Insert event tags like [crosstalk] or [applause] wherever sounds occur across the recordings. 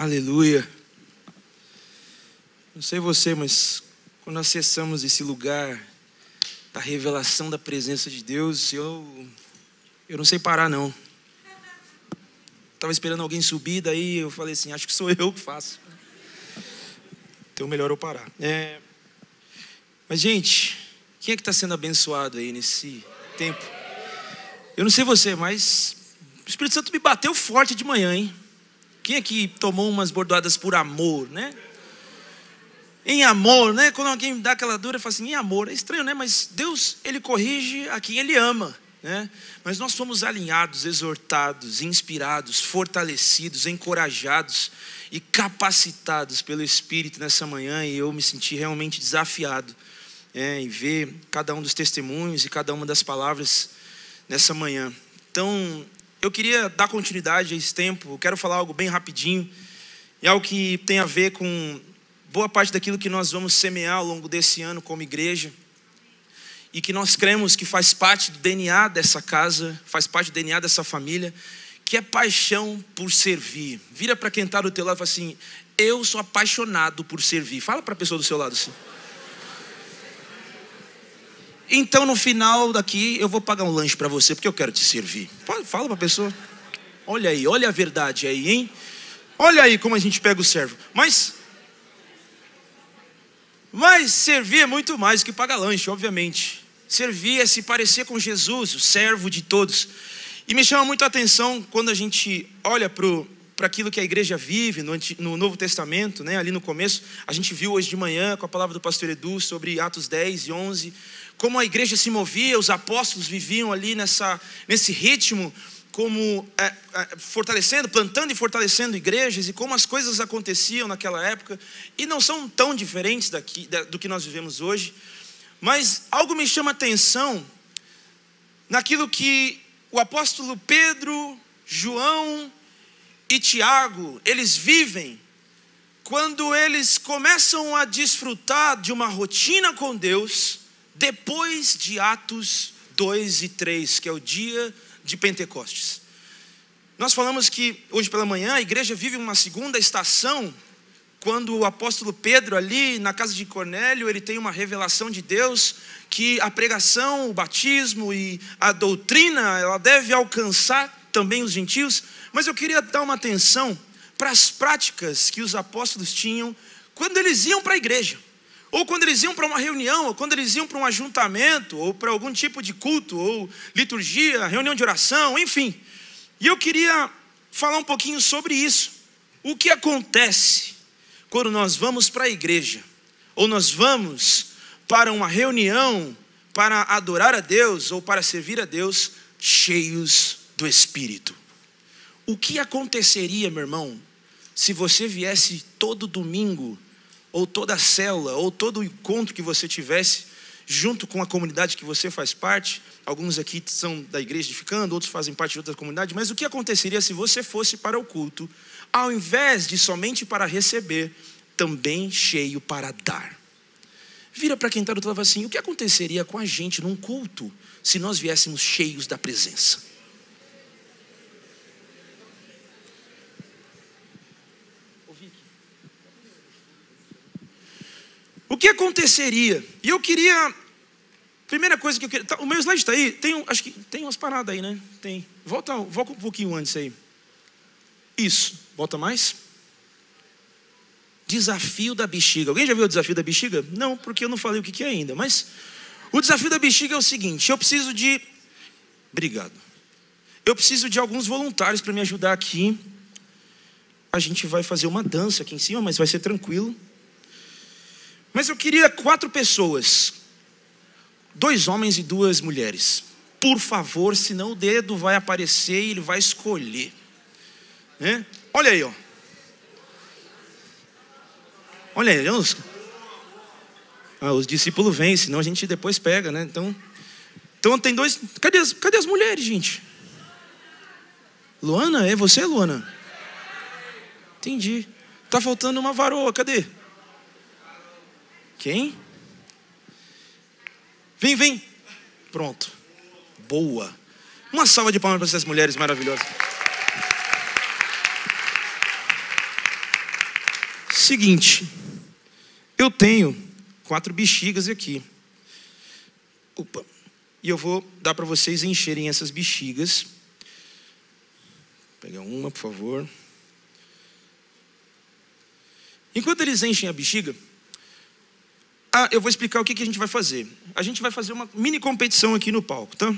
Aleluia. Não sei você, mas quando acessamos esse lugar da revelação da presença de Deus, eu eu não sei parar não. Estava esperando alguém subir, daí eu falei assim, acho que sou eu que faço. Então melhor eu parar. É... Mas gente, quem é que está sendo abençoado aí nesse tempo? Eu não sei você, mas o Espírito Santo me bateu forte de manhã, hein? Quem aqui tomou umas bordoadas por amor, né? Em amor, né? Quando alguém dá aquela dura, fala assim, em amor. É estranho, né? Mas Deus, Ele corrige a quem Ele ama, né? Mas nós fomos alinhados, exortados, inspirados, fortalecidos, encorajados e capacitados pelo Espírito nessa manhã e eu me senti realmente desafiado é, em ver cada um dos testemunhos e cada uma das palavras nessa manhã. Então, eu queria dar continuidade a esse tempo, eu quero falar algo bem rapidinho, e algo que tem a ver com boa parte daquilo que nós vamos semear ao longo desse ano como igreja, e que nós cremos que faz parte do DNA dessa casa, faz parte do DNA dessa família, que é paixão por servir. Vira para quem está do teu lado e fala assim: Eu sou apaixonado por servir. Fala para a pessoa do seu lado assim. Então no final daqui eu vou pagar um lanche para você porque eu quero te servir. Fala para a pessoa. Olha aí, olha a verdade aí, hein? Olha aí como a gente pega o servo. Mas mas servir é muito mais que pagar lanche, obviamente. Servir é se parecer com Jesus, o servo de todos. E me chama muito a atenção quando a gente olha para aquilo que a igreja vive no, no, Novo Testamento, né? ali no começo. A gente viu hoje de manhã com a palavra do pastor Edu sobre Atos 10 e 11 como a igreja se movia, os apóstolos viviam ali nessa, nesse ritmo, como é, é, fortalecendo, plantando e fortalecendo igrejas, e como as coisas aconteciam naquela época, e não são tão diferentes daqui, do que nós vivemos hoje, mas algo me chama atenção naquilo que o apóstolo Pedro, João e Tiago, eles vivem quando eles começam a desfrutar de uma rotina com Deus, depois de Atos 2 e 3, que é o dia de Pentecostes. Nós falamos que hoje pela manhã a igreja vive uma segunda estação, quando o apóstolo Pedro, ali na casa de Cornélio, ele tem uma revelação de Deus que a pregação, o batismo e a doutrina, ela deve alcançar também os gentios, mas eu queria dar uma atenção para as práticas que os apóstolos tinham quando eles iam para a igreja ou quando eles iam para uma reunião, ou quando eles iam para um ajuntamento, ou para algum tipo de culto, ou liturgia, reunião de oração, enfim. E eu queria falar um pouquinho sobre isso. O que acontece quando nós vamos para a igreja, ou nós vamos para uma reunião para adorar a Deus ou para servir a Deus, cheios do Espírito? O que aconteceria, meu irmão, se você viesse todo domingo ou toda célula, ou todo encontro que você tivesse, junto com a comunidade que você faz parte, alguns aqui são da igreja edificando, outros fazem parte de outra comunidade, mas o que aconteceria se você fosse para o culto, ao invés de somente para receber, também cheio para dar? Vira para quem está do outro lado assim: o que aconteceria com a gente num culto se nós viéssemos cheios da presença? Que aconteceria? E eu queria. Primeira coisa que eu queria. Tá, o meu slide está aí. Tem, acho que tem umas paradas aí, né? Tem. Volta, volta um pouquinho antes aí. Isso. Volta mais. Desafio da bexiga. Alguém já viu o desafio da bexiga? Não, porque eu não falei o que é ainda. Mas o desafio da bexiga é o seguinte: eu preciso de. Obrigado. Eu preciso de alguns voluntários para me ajudar aqui. A gente vai fazer uma dança aqui em cima, mas vai ser tranquilo. Mas eu queria quatro pessoas, dois homens e duas mulheres. Por favor, senão o dedo vai aparecer e ele vai escolher. Olha aí, ó. Olha aí, os, ah, os discípulos vêm, senão a gente depois pega, né? Então, então tem dois. Cadê as, cadê as mulheres, gente? Luana, é você, Luana? Entendi. Tá faltando uma varoa, cadê? Quem? Vem, vem. Pronto. Boa. Uma salva de palmas para essas mulheres maravilhosas. Seguinte, eu tenho quatro bexigas aqui. Opa. E eu vou dar para vocês encherem essas bexigas. Pega uma, por favor. Enquanto eles enchem a bexiga, ah, eu vou explicar o que, que a gente vai fazer. A gente vai fazer uma mini competição aqui no palco, tá?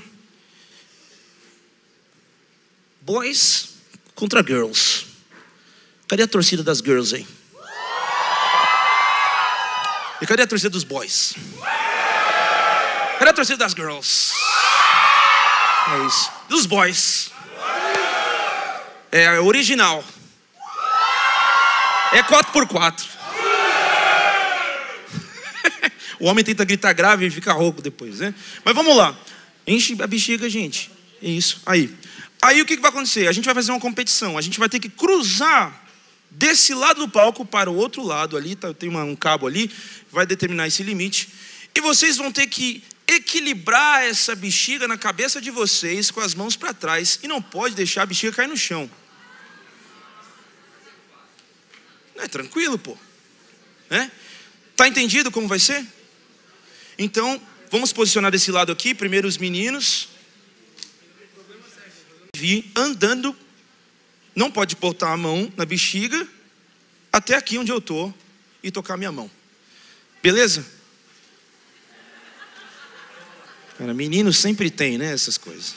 Boys contra girls. Cadê a torcida das girls aí? E cadê a torcida dos boys? Cadê a torcida das girls? É isso. Dos boys. É original. É 4x4. O homem tenta gritar grave e fica rouco depois, né? Mas vamos lá. Enche a bexiga, gente. É isso. Aí. Aí o que vai acontecer? A gente vai fazer uma competição. A gente vai ter que cruzar desse lado do palco para o outro lado ali. Tá, tem uma, um cabo ali. Vai determinar esse limite. E vocês vão ter que equilibrar essa bexiga na cabeça de vocês com as mãos para trás. E não pode deixar a bexiga cair no chão. Não é tranquilo, pô. Né? Tá entendido como vai ser? Então, vamos posicionar desse lado aqui. Primeiro os meninos. Vi andando. Não pode botar a mão na bexiga. Até aqui onde eu estou. E tocar minha mão. Beleza? Cara, menino sempre tem, né? Essas coisas.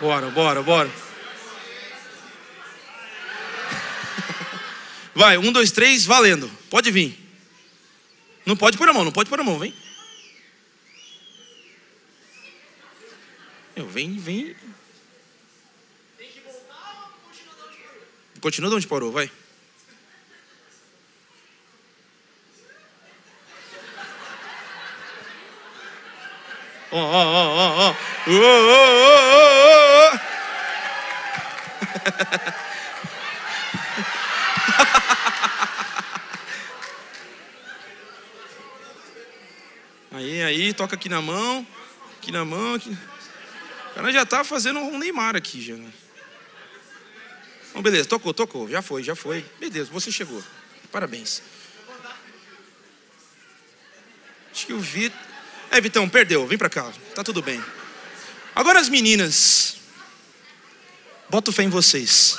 Bora, bora, bora. Vai, um, dois, três, valendo. Pode vir. Não pode pôr a mão, não pode pôr a mão, vem. Eu, vem, vem. Continua de onde parou, vai. Ó, ó, ó, ó, ó. [laughs] Aí, toca aqui na mão, aqui na mão, aqui. O cara já tá fazendo um Neymar aqui já. Né? Bom, beleza, tocou, tocou, já foi, já foi. Beleza, você chegou. Parabéns. Acho que o Vitor. É, Vitão, perdeu, vem pra cá, tá tudo bem. Agora as meninas. Boto fé em vocês.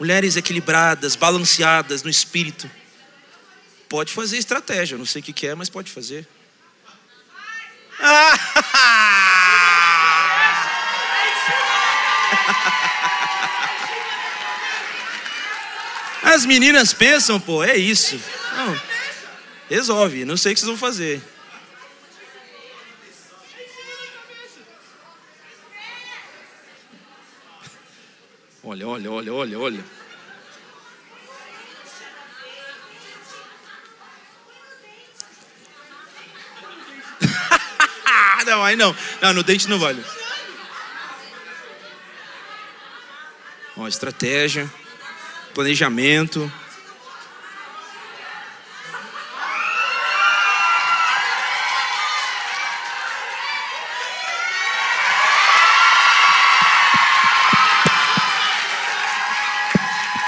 Mulheres equilibradas, balanceadas no espírito. Pode fazer estratégia, não sei o que é, mas pode fazer. As meninas pensam, pô, é isso. Não, resolve, não sei o que vocês vão fazer. Olha, olha, olha, olha, olha. não, aí não. Não, no dente não vale. Ó, estratégia, planejamento.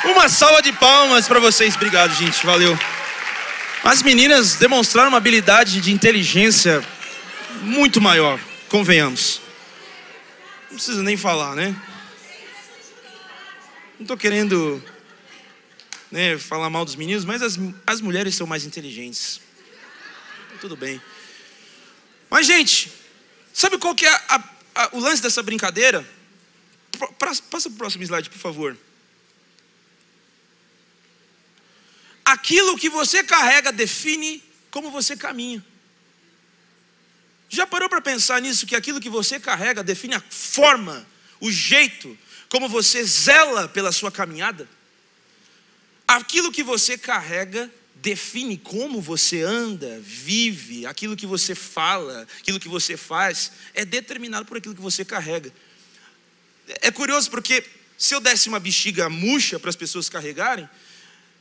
Uma salva de palmas para vocês. Obrigado, gente. Valeu. As meninas demonstraram uma habilidade de inteligência muito maior, convenhamos. Não precisa nem falar, né? Não estou querendo né, falar mal dos meninos, mas as, as mulheres são mais inteligentes. Tudo bem. Mas, gente, sabe qual que é a, a, o lance dessa brincadeira? Passa para o próximo slide, por favor. Aquilo que você carrega define como você caminha. Já parou para pensar nisso? Que aquilo que você carrega define a forma, o jeito, como você zela pela sua caminhada? Aquilo que você carrega define como você anda, vive, aquilo que você fala, aquilo que você faz, é determinado por aquilo que você carrega. É curioso porque se eu desse uma bexiga murcha para as pessoas carregarem,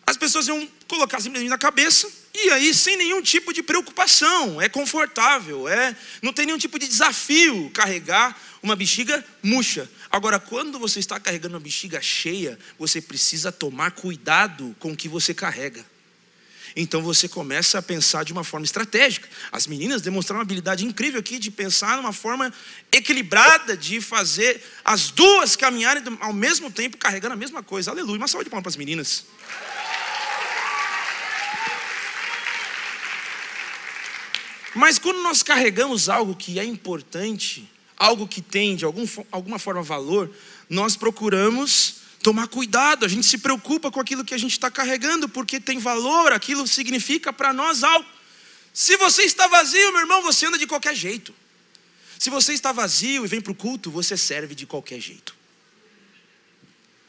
as pessoas iam colocar simplesmente na cabeça e aí sem nenhum tipo de preocupação, é confortável, é, não tem nenhum tipo de desafio carregar uma bexiga murcha. Agora, quando você está carregando uma bexiga cheia, você precisa tomar cuidado com o que você carrega. Então você começa a pensar de uma forma estratégica. As meninas demonstraram uma habilidade incrível aqui de pensar numa forma equilibrada, de fazer as duas caminharem ao mesmo tempo, carregando a mesma coisa. Aleluia. Uma salva de palmas para as meninas. Mas quando nós carregamos algo que é importante, algo que tem de algum, alguma forma valor, nós procuramos tomar cuidado, a gente se preocupa com aquilo que a gente está carregando, porque tem valor, aquilo significa para nós algo. Se você está vazio, meu irmão, você anda de qualquer jeito. Se você está vazio e vem para o culto, você serve de qualquer jeito.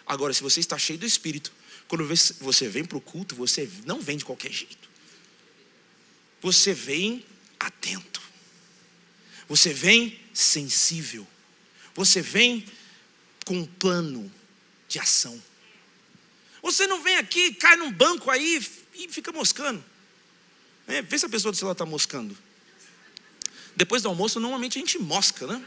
Agora, se você está cheio do Espírito, quando você vem para o culto, você não vem de qualquer jeito. Você vem atento. Você vem sensível. Você vem com um plano de ação. Você não vem aqui, cai num banco aí e fica moscando. É, vê se a pessoa do celular está moscando. Depois do almoço, normalmente a gente mosca, né?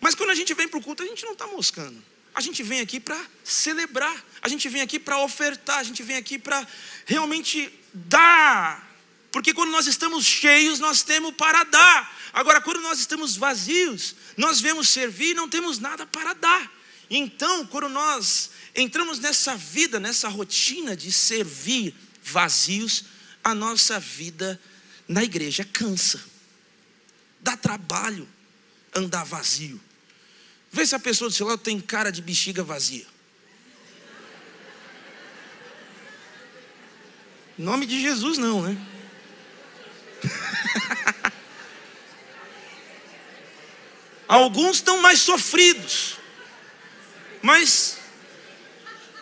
Mas quando a gente vem para o culto, a gente não está moscando. A gente vem aqui para celebrar, a gente vem aqui para ofertar, a gente vem aqui para realmente dar. Porque quando nós estamos cheios, nós temos para dar. Agora, quando nós estamos vazios, nós vemos servir e não temos nada para dar. Então, quando nós entramos nessa vida, nessa rotina de servir vazios, a nossa vida na igreja cansa. Dá trabalho andar vazio. Vê se a pessoa do seu lado tem cara de bexiga vazia. Em nome de Jesus, não, né? [laughs] Alguns estão mais sofridos. Mas,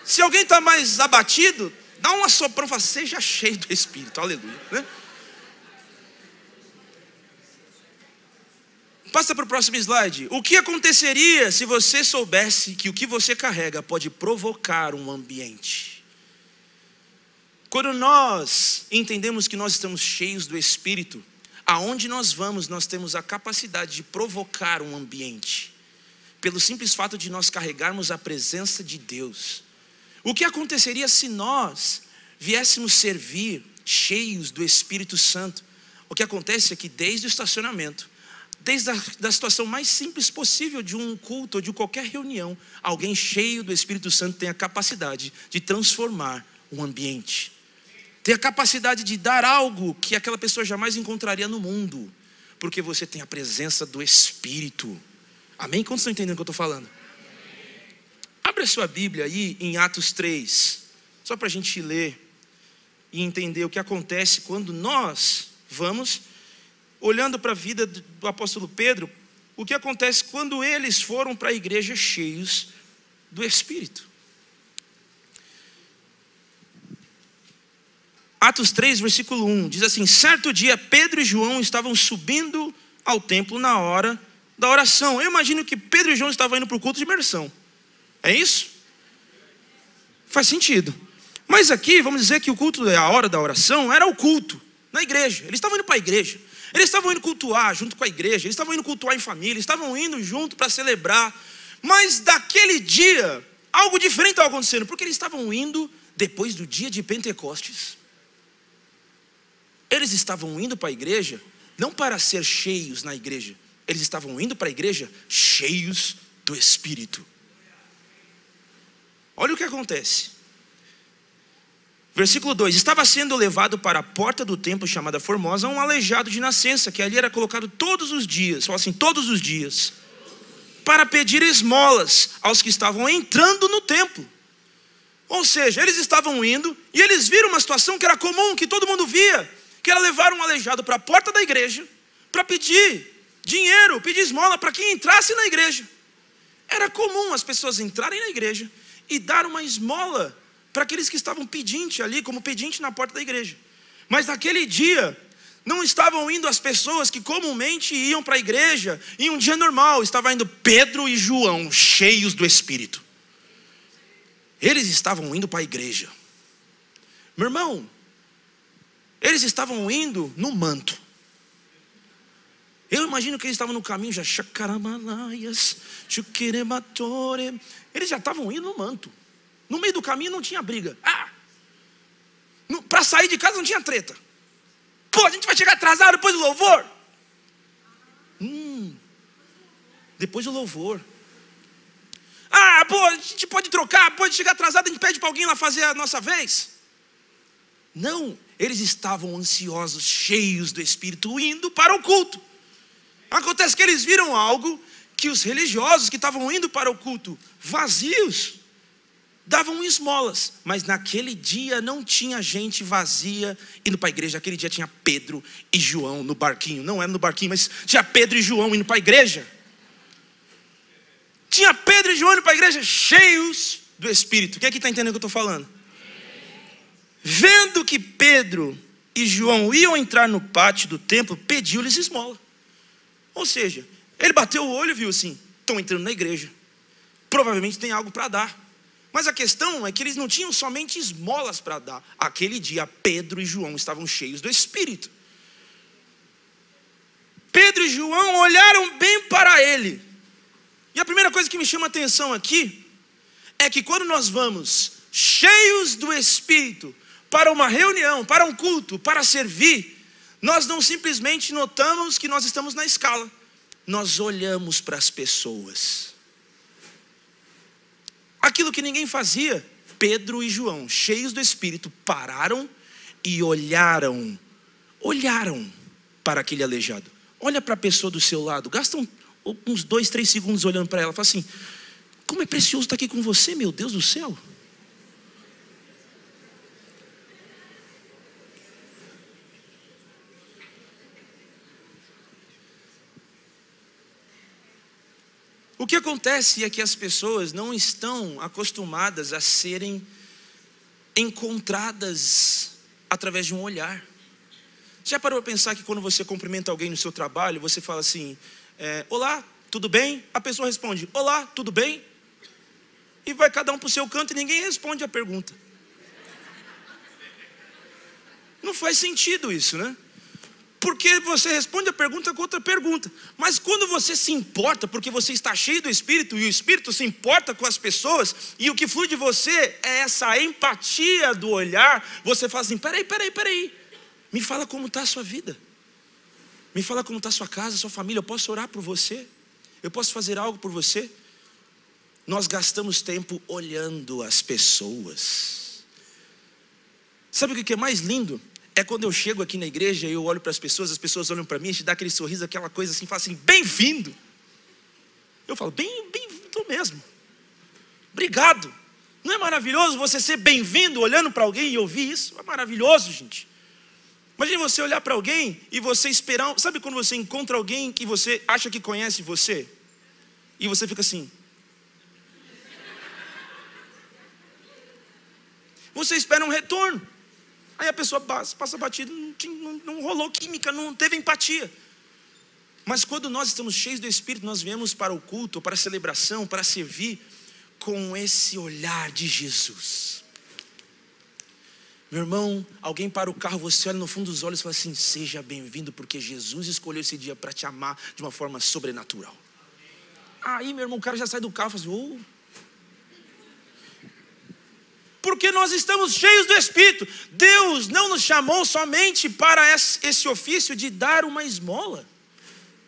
se alguém está mais abatido, dá uma soprão, fala, seja cheio do Espírito, aleluia. Né? Passa para o próximo slide. O que aconteceria se você soubesse que o que você carrega pode provocar um ambiente? Quando nós entendemos que nós estamos cheios do Espírito, aonde nós vamos, nós temos a capacidade de provocar um ambiente pelo simples fato de nós carregarmos a presença de Deus. O que aconteceria se nós viéssemos servir cheios do Espírito Santo? O que acontece é que desde o estacionamento, desde a da situação mais simples possível de um culto ou de qualquer reunião, alguém cheio do Espírito Santo tem a capacidade de transformar um ambiente. Tem a capacidade de dar algo que aquela pessoa jamais encontraria no mundo, porque você tem a presença do Espírito. Amém? Quantos estão entendendo o que eu estou falando? Abre a sua Bíblia aí em Atos 3, só para a gente ler e entender o que acontece quando nós vamos olhando para a vida do apóstolo Pedro, o que acontece quando eles foram para a igreja cheios do Espírito. Atos 3, versículo 1 diz assim: Certo dia Pedro e João estavam subindo ao templo na hora da oração. Eu imagino que Pedro e João estavam indo para o culto de imersão. É isso? Faz sentido. Mas aqui, vamos dizer que o culto, a hora da oração, era o culto na igreja. Eles estavam indo para a igreja. Eles estavam indo cultuar junto com a igreja. Eles estavam indo cultuar em família. Eles estavam indo junto para celebrar. Mas daquele dia, algo diferente estava acontecendo. Porque eles estavam indo depois do dia de Pentecostes. Eles estavam indo para a igreja não para ser cheios na igreja, eles estavam indo para a igreja cheios do Espírito. Olha o que acontece. Versículo 2: Estava sendo levado para a porta do templo chamada Formosa um aleijado de nascença, que ali era colocado todos os dias, fala assim, todos os dias, para pedir esmolas aos que estavam entrando no templo. Ou seja, eles estavam indo e eles viram uma situação que era comum, que todo mundo via, que era levar um aleijado para a porta da igreja para pedir dinheiro, pedir esmola para quem entrasse na igreja. Era comum as pessoas entrarem na igreja e dar uma esmola para aqueles que estavam pedinte ali, como pedinte na porta da igreja. Mas naquele dia, não estavam indo as pessoas que comumente iam para a igreja em um dia normal, estava indo Pedro e João, cheios do Espírito. Eles estavam indo para a igreja. Meu irmão, eles estavam indo no manto. Eu imagino que eles estavam no caminho já. Eles já estavam indo no manto. No meio do caminho não tinha briga. Ah! Para sair de casa não tinha treta. Pô, a gente vai chegar atrasado depois do louvor. Hum, depois do louvor. Ah, pô, a gente pode trocar, pode chegar atrasado, a gente pede para alguém lá fazer a nossa vez. Não, eles estavam ansiosos, cheios do Espírito, indo para o culto. Acontece que eles viram algo que os religiosos que estavam indo para o culto vazios davam esmolas, mas naquele dia não tinha gente vazia indo para a igreja. Aquele dia tinha Pedro e João no barquinho, não era no barquinho, mas tinha Pedro e João indo para a igreja. Tinha Pedro e João indo para a igreja cheios do Espírito. Quem é que está entendendo o que eu estou falando? Vendo que Pedro e João iam entrar no pátio do templo, pediu-lhes esmola. Ou seja, ele bateu o olho e viu assim: estão entrando na igreja. Provavelmente tem algo para dar. Mas a questão é que eles não tinham somente esmolas para dar. Aquele dia, Pedro e João estavam cheios do Espírito. Pedro e João olharam bem para ele. E a primeira coisa que me chama a atenção aqui é que quando nós vamos cheios do Espírito para uma reunião, para um culto, para servir, nós não simplesmente notamos que nós estamos na escala, nós olhamos para as pessoas. Aquilo que ninguém fazia, Pedro e João, cheios do Espírito, pararam e olharam, olharam para aquele aleijado. Olha para a pessoa do seu lado, gasta uns dois, três segundos olhando para ela, fala assim: como é precioso estar aqui com você, meu Deus do céu. O que acontece é que as pessoas não estão acostumadas a serem encontradas através de um olhar. Já parou para pensar que quando você cumprimenta alguém no seu trabalho, você fala assim: é, Olá, tudo bem? A pessoa responde: Olá, tudo bem? E vai cada um para o seu canto e ninguém responde a pergunta. Não faz sentido isso, né? Porque você responde a pergunta com outra pergunta. Mas quando você se importa, porque você está cheio do Espírito e o Espírito se importa com as pessoas, e o que flui de você é essa empatia do olhar, você fala assim: peraí, peraí, peraí, me fala como está a sua vida, me fala como está a sua casa, a sua família, eu posso orar por você, eu posso fazer algo por você. Nós gastamos tempo olhando as pessoas. Sabe o que é mais lindo? É quando eu chego aqui na igreja e eu olho para as pessoas, as pessoas olham para mim, a gente dá aquele sorriso, aquela coisa assim, fala assim, bem-vindo. Eu falo, bem, bem-vindo mesmo. Obrigado. Não é maravilhoso você ser bem-vindo olhando para alguém e ouvir isso? É maravilhoso, gente. Imagine você olhar para alguém e você esperar. Sabe quando você encontra alguém que você acha que conhece você? E você fica assim. Você espera um retorno. Aí a pessoa passa, passa batido, não, não, não rolou química, não teve empatia. Mas quando nós estamos cheios do Espírito, nós viemos para o culto, para a celebração, para servir com esse olhar de Jesus. Meu irmão, alguém para o carro, você olha no fundo dos olhos e fala assim: Seja bem-vindo, porque Jesus escolheu esse dia para te amar de uma forma sobrenatural. Aí, meu irmão, o cara já sai do carro e fala assim: oh, porque nós estamos cheios do Espírito. Deus não nos chamou somente para esse ofício de dar uma esmola.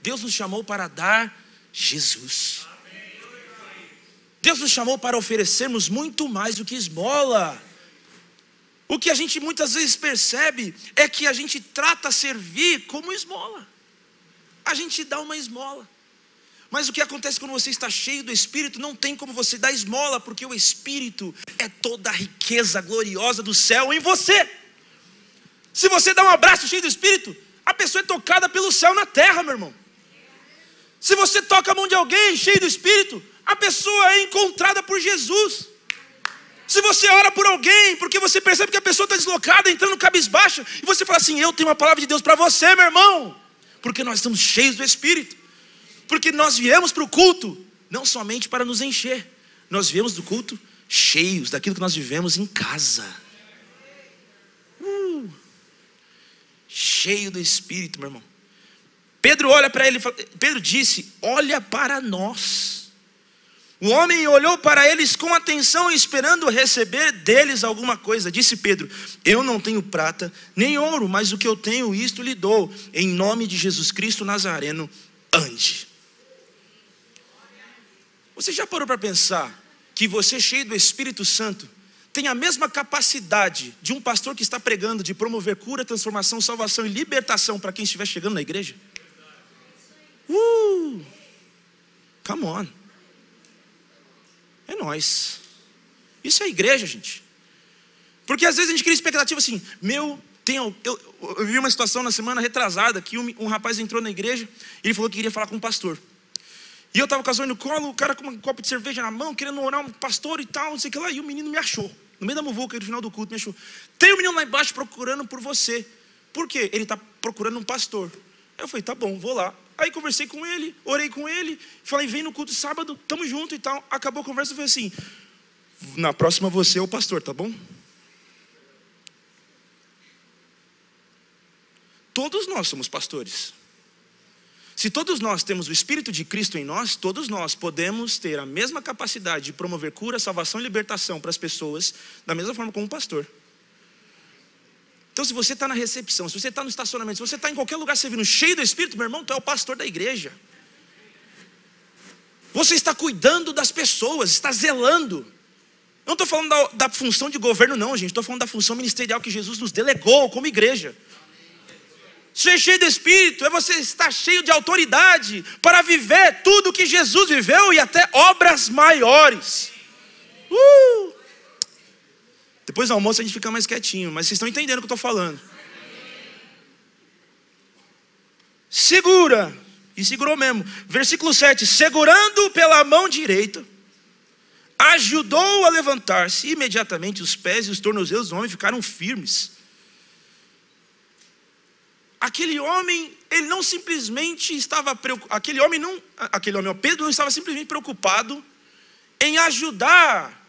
Deus nos chamou para dar Jesus. Deus nos chamou para oferecermos muito mais do que esmola. O que a gente muitas vezes percebe é que a gente trata servir como esmola. A gente dá uma esmola. Mas o que acontece quando você está cheio do Espírito, não tem como você dar esmola, porque o Espírito é toda a riqueza gloriosa do céu em você. Se você dá um abraço cheio do Espírito, a pessoa é tocada pelo céu na terra, meu irmão. Se você toca a mão de alguém cheio do Espírito, a pessoa é encontrada por Jesus. Se você ora por alguém, porque você percebe que a pessoa está deslocada, entrando cabisbaixa, e você fala assim: Eu tenho uma palavra de Deus para você, meu irmão, porque nós estamos cheios do Espírito. Porque nós viemos para o culto, não somente para nos encher, nós viemos do culto cheios daquilo que nós vivemos em casa. Uh, cheio do Espírito, meu irmão. Pedro olha para ele, Pedro disse: Olha para nós. O homem olhou para eles com atenção, esperando receber deles alguma coisa. Disse Pedro: Eu não tenho prata nem ouro, mas o que eu tenho, isto lhe dou. Em nome de Jesus Cristo Nazareno, ande. Você já parou para pensar que você, cheio do Espírito Santo, tem a mesma capacidade de um pastor que está pregando de promover cura, transformação, salvação e libertação para quem estiver chegando na igreja? Uh! Come on. É nós. Isso é igreja, gente. Porque às vezes a gente cria expectativa assim, meu, tem, eu, eu, eu vi uma situação na semana retrasada que um, um, rapaz entrou na igreja e ele falou que queria falar com o pastor. E eu estava com a no colo, o cara com um copo de cerveja na mão, querendo orar um pastor e tal, não sei o que lá, e o menino me achou. No meio da muvuca, no final do culto, me achou. Tem um menino lá embaixo procurando por você. Por quê? Ele está procurando um pastor. Aí eu falei, tá bom, vou lá. Aí conversei com ele, orei com ele, falei, vem no culto sábado, tamo junto e tal. Acabou a conversa e falei assim: na próxima você é o pastor, tá bom? Todos nós somos pastores. Se todos nós temos o Espírito de Cristo em nós, todos nós podemos ter a mesma capacidade de promover cura, salvação e libertação para as pessoas, da mesma forma como um pastor. Então, se você está na recepção, se você está no estacionamento, se você está em qualquer lugar servindo cheio do Espírito, meu irmão, tu é o pastor da igreja. Você está cuidando das pessoas, está zelando. Eu não estou falando da, da, função de governo, não, gente. Estou falando da função ministerial que Jesus nos delegou como igreja. Ser cheio do Espírito é você estar cheio de autoridade para viver tudo que Jesus viveu e até obras maiores. Uh! Depois do almoço a gente fica mais quietinho, mas vocês estão entendendo o que eu estou falando. Segura, e segurou mesmo. Versículo 7: segurando pela mão direita, ajudou a levantar-se. Imediatamente os pés e os tornozelos do homem ficaram firmes. Aquele homem, ele não simplesmente estava preocupado, aquele homem não, aquele homem, Pedro não estava simplesmente preocupado em ajudar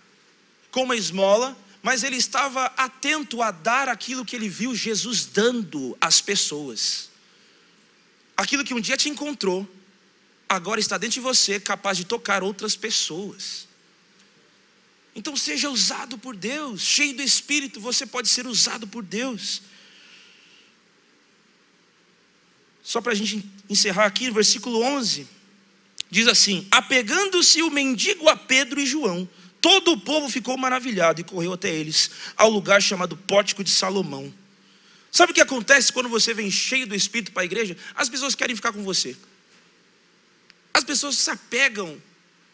com uma esmola, mas ele estava atento a dar aquilo que ele viu Jesus dando às pessoas. Aquilo que um dia te encontrou, agora está dentro de você, capaz de tocar outras pessoas. Então seja usado por Deus, cheio do Espírito, você pode ser usado por Deus. Só para a gente encerrar aqui, versículo 11, diz assim: Apegando-se o mendigo a Pedro e João, Todo o povo ficou maravilhado e correu até eles, ao lugar chamado Pórtico de Salomão. Sabe o que acontece quando você vem cheio do Espírito para a igreja? As pessoas querem ficar com você. As pessoas se apegam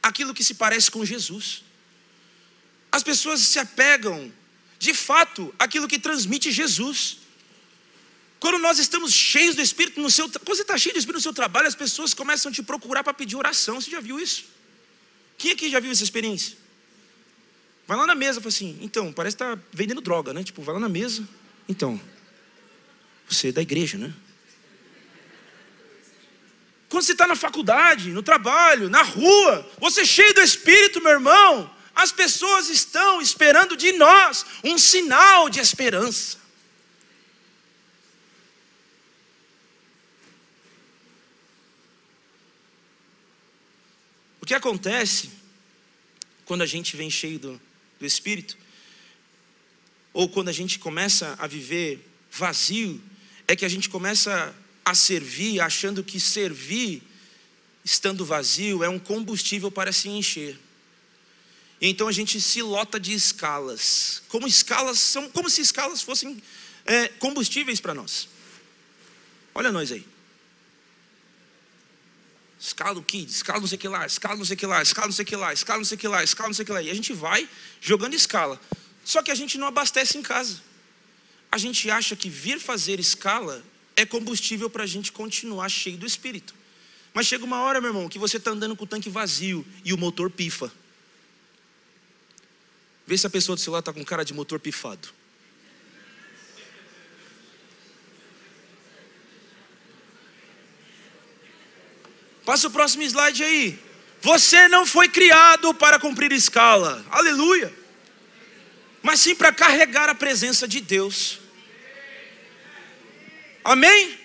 àquilo que se parece com Jesus. As pessoas se apegam, de fato, àquilo que transmite Jesus. Quando nós estamos cheios do Espírito no seu, quando você está cheio do Espírito no seu trabalho, as pessoas começam a te procurar para pedir oração. Você já viu isso? Quem aqui já viu essa experiência? Vai lá na mesa, fala assim, então, parece que está vendendo droga, né? Tipo, vai lá na mesa, então, você é da igreja, né? Quando você está na faculdade, no trabalho, na rua, você é cheio do Espírito, meu irmão, as pessoas estão esperando de nós um sinal de esperança. O que acontece quando a gente vem cheio do, do Espírito, ou quando a gente começa a viver vazio, é que a gente começa a servir achando que servir, estando vazio, é um combustível para se encher. E então a gente se lota de escalas, como escalas são, como se escalas fossem é, combustíveis para nós. Olha nós aí. Escala o kid, escala não sei que lá, escala não sei que lá, escala não sei que lá, escala não sei que lá, escala não sei que lá. E a gente vai jogando escala. Só que a gente não abastece em casa. A gente acha que vir fazer escala é combustível para a gente continuar cheio do espírito. Mas chega uma hora, meu irmão, que você está andando com o tanque vazio e o motor pifa. Vê se a pessoa do celular está com cara de motor pifado. Passa o próximo slide aí. Você não foi criado para cumprir escala, aleluia, mas sim para carregar a presença de Deus. Amém?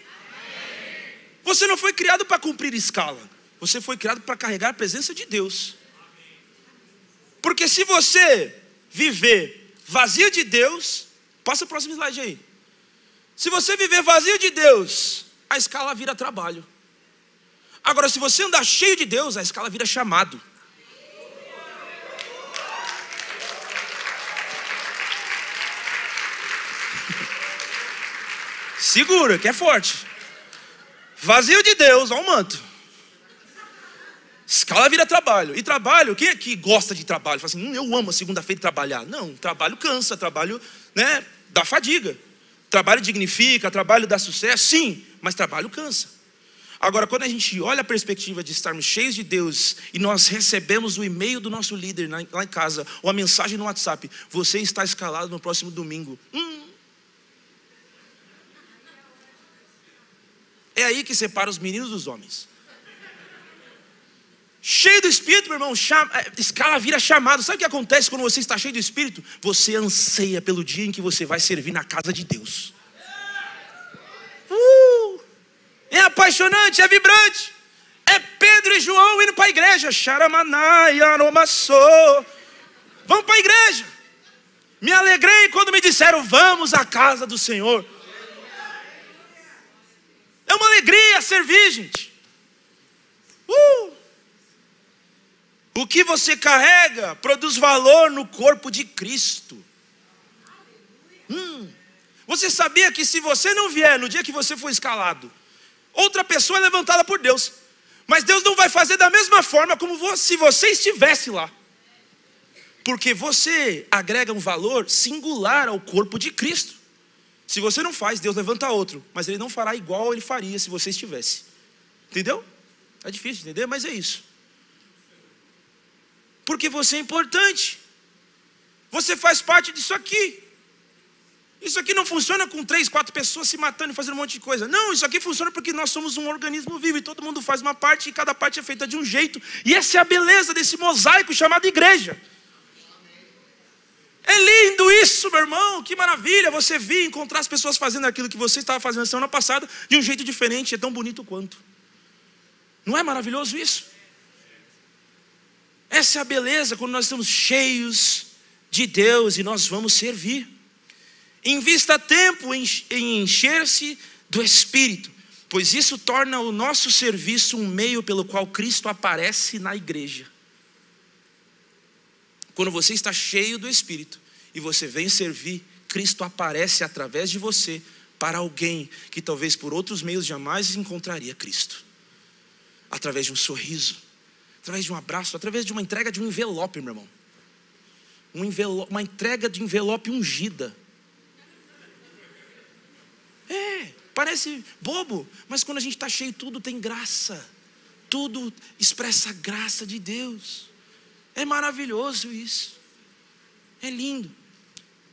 Você não foi criado para cumprir escala. Você foi criado para carregar a presença de Deus. Porque se você viver vazio de Deus, passa o próximo slide aí. Se você viver vazio de Deus, a escala vira trabalho. Agora, se você andar cheio de Deus, a escala vira chamado. Segura, que é forte. Vazio de Deus, ao manto. Escala vira trabalho. E trabalho, quem aqui gosta de trabalho? Fala assim, hum, eu amo segunda-feira trabalhar. Não, trabalho cansa, trabalho né, dá fadiga. Trabalho dignifica, trabalho dá sucesso, sim, mas trabalho cansa. Agora, quando a gente olha a perspectiva de estarmos cheios de Deus e nós recebemos o e-mail do nosso líder lá em casa, ou a mensagem no WhatsApp, você está escalado no próximo domingo. Hum. É aí que separa os meninos dos homens. Cheio do Espírito, meu irmão, chama, é, escala vira chamado. Sabe o que acontece quando você está cheio do Espírito? Você anseia pelo dia em que você vai servir na casa de Deus. Uh, é apaixonante, é vibrante. É Pedro e João indo para a igreja. Xaramanai, aromassou. Vamos para a igreja. Me alegrei quando me disseram: Vamos à casa do Senhor. É uma alegria servir, gente. Uh! O que você carrega produz valor no corpo de Cristo. Hum. Você sabia que se você não vier no dia que você for escalado, outra pessoa é levantada por Deus. Mas Deus não vai fazer da mesma forma como se você estivesse lá. Porque você agrega um valor singular ao corpo de Cristo. Se você não faz, Deus levanta outro, mas ele não fará igual ele faria se você estivesse. Entendeu? É difícil entender, mas é isso. Porque você é importante. Você faz parte disso aqui. Isso aqui não funciona com três, quatro pessoas se matando e fazendo um monte de coisa. Não, isso aqui funciona porque nós somos um organismo vivo e todo mundo faz uma parte e cada parte é feita de um jeito. E essa é a beleza desse mosaico chamado igreja. É lindo isso, meu irmão. Que maravilha você vir encontrar as pessoas fazendo aquilo que você estava fazendo semana passada de um jeito diferente, é tão bonito quanto. Não é maravilhoso isso? Essa é a beleza quando nós estamos cheios de Deus e nós vamos servir. Invista tempo em encher-se do Espírito, pois isso torna o nosso serviço um meio pelo qual Cristo aparece na igreja. Quando você está cheio do Espírito e você vem servir, Cristo aparece através de você para alguém que talvez por outros meios jamais encontraria Cristo através de um sorriso através de um abraço, através de uma entrega de um envelope, meu irmão. Um envelope, uma entrega de envelope ungida. É, parece bobo, mas quando a gente está cheio, tudo tem graça. Tudo expressa a graça de Deus. É maravilhoso isso. É lindo.